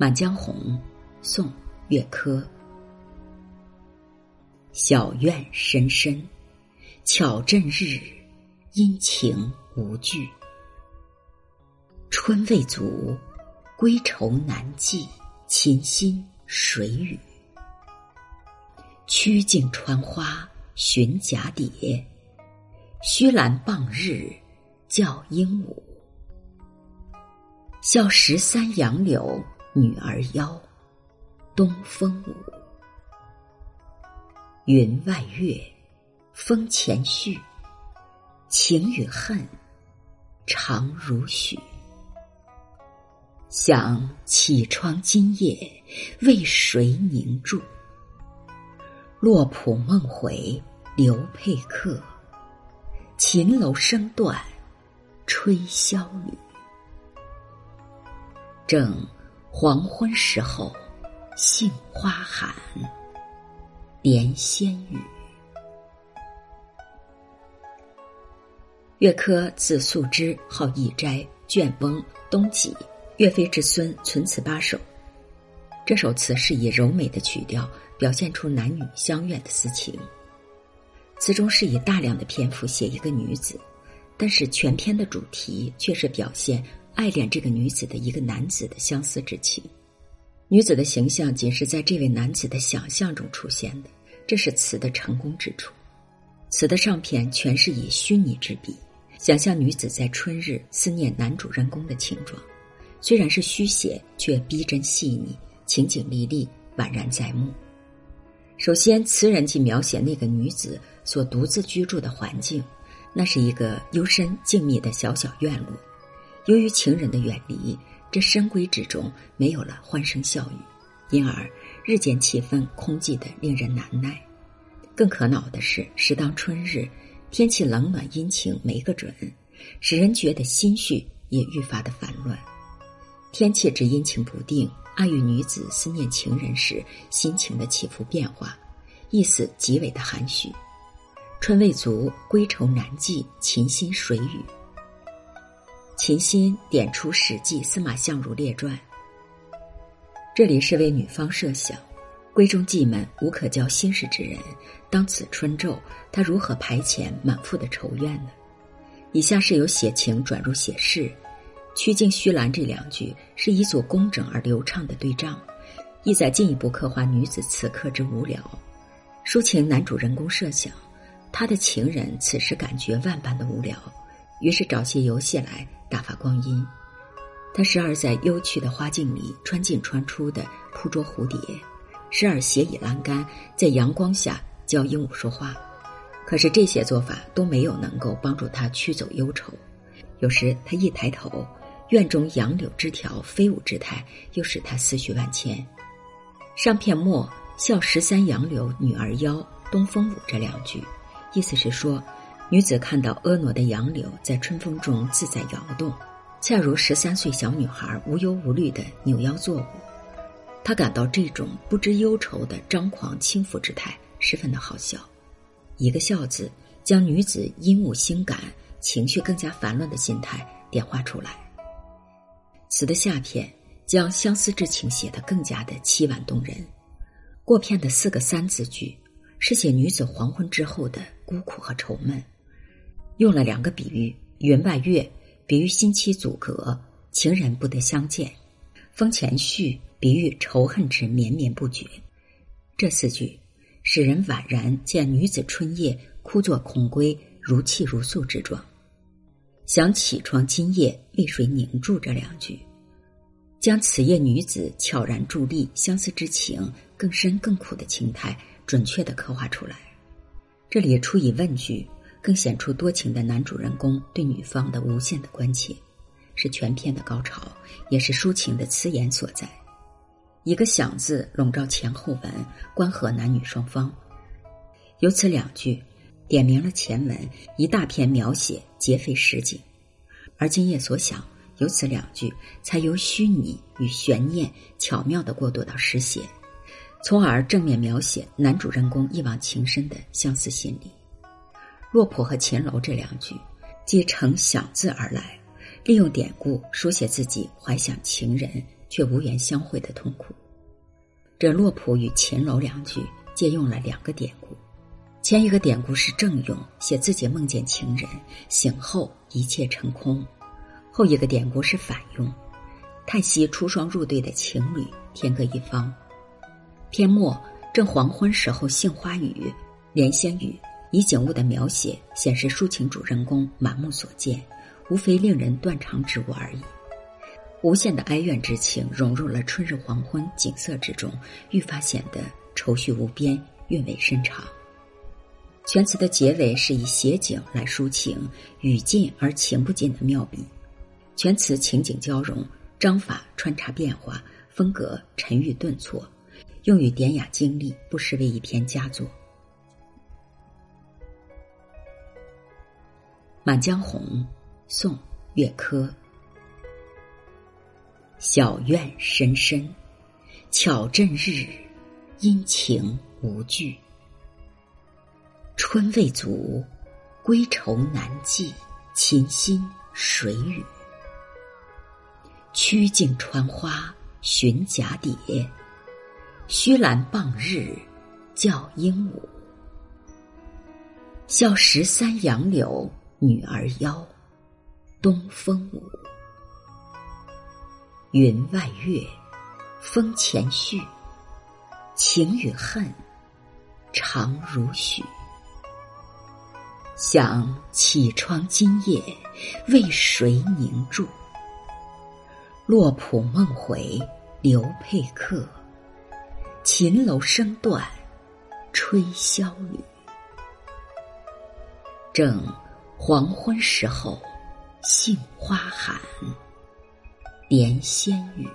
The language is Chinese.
满江红》宋·岳珂。小院深深，巧阵日，阴晴无惧。春未足，归愁难寄，琴心谁与？曲径穿花寻蛱蝶，虚兰傍日叫鹦鹉。笑十三杨柳女儿腰，东风舞。云外月，风前絮，情与恨，长如许。想绮窗今夜为谁凝住？落浦梦回刘佩客，秦楼声断吹箫缕。正黄昏时候，杏花寒。连仙语。岳珂字素之，号义斋，卷翁，东济。岳飞之孙，存词八首。这首词是以柔美的曲调表现出男女相悦的私情。词中是以大量的篇幅写一个女子，但是全篇的主题却是表现爱恋这个女子的一个男子的相思之情。女子的形象仅是在这位男子的想象中出现的，这是词的成功之处。词的上片全是以虚拟之笔，想象女子在春日思念男主人公的情状。虽然是虚写，却逼真细腻，情景历历，宛然在目。首先，词人既描写那个女子所独自居住的环境，那是一个幽深静谧的小小院落。由于情人的远离。这深闺之中没有了欢声笑语，因而日渐气氛空寂的令人难耐。更可恼的是，时当春日，天气冷暖阴晴没个准，使人觉得心绪也愈发的烦乱。天气之阴晴不定，暗喻女子思念情人时心情的起伏变化，意思极为的含蓄。春未足，归愁难寄，琴心谁与？秦心点出《史记·司马相如列传》，这里是为女方设想，闺中妓们无可交心事之人，当此春昼，她如何排遣满腹的愁怨呢？以下是由写情转入写事，“曲径虚兰”这两句是一组工整而流畅的对仗，意在进一步刻画女子此刻之无聊。抒情男主人公设想，他的情人此时感觉万般的无聊，于是找些游戏来。打发光阴，他时而在幽趣的花径里穿进穿出的扑捉蝴蝶，时而斜倚栏杆在阳光下教鹦鹉说话。可是这些做法都没有能够帮助他驱走忧愁。有时他一抬头，院中杨柳枝条飞舞之态又使他思绪万千。上片末“笑十三杨柳女儿腰，东风舞”这两句，意思是说。女子看到婀娜的杨柳在春风中自在摇动，恰如十三岁小女孩无忧无虑的扭腰作舞。她感到这种不知忧愁的张狂轻浮之态十分的好笑。一个“笑”字，将女子阴雾心感、情绪更加烦乱的心态点化出来。词的下片将相思之情写得更加的凄婉动人。过片的四个三字句，是写女子黄昏之后的孤苦和愁闷。用了两个比喻：云外月，比喻心期阻隔，情人不得相见；风前絮，比喻仇恨之绵绵不绝。这四句使人宛然见女子春夜枯坐空闺，如泣如诉之状。想起床今夜为谁凝住这两句，将此夜女子悄然伫立、相思之情更深更苦的情态准确的刻画出来。这里出以问句。更显出多情的男主人公对女方的无限的关切，是全片的高潮，也是抒情的词言所在。一个“想”字笼罩前后文，关合男女双方。由此两句，点明了前文一大篇描写劫匪实景，而今夜所想，由此两句才由虚拟与悬念巧妙的过渡到实写，从而正面描写男主人公一往情深的相思心理。洛浦和秦楼这两句，即乘想字而来，利用典故书写自己怀想情人却无缘相会的痛苦。这洛浦与秦楼两句借用了两个典故，前一个典故是正用，写自己梦见情人，醒后一切成空；后一个典故是反用，叹息出双入对的情侣天各一方。篇末正黄昏时候，杏花雨、莲仙雨，以景物的描写显示抒情主人公满目所见，无非令人断肠之物而已。无限的哀怨之情融入了春日黄昏景色之中，愈发显得愁绪无边，韵味深长。全词的结尾是以写景来抒情，语尽而情不尽的妙笔。全词情景交融，章法穿插变化，风格沉郁顿挫，用语典雅精丽，不失为一篇佳作。《满江红》，宋·岳珂。小院深深，巧阵日，阴晴无惧。春未足，归愁难寄，琴心谁与？曲径穿花寻蛱蝶，虚兰傍日叫鹦鹉。笑十三杨柳女儿腰，东风舞。云外月，风前絮。情与恨，长如许。想绮窗今夜，为谁凝住？洛浦梦回，刘佩客。秦楼声断，吹箫缕。正黄昏时候，杏花寒。连仙雨。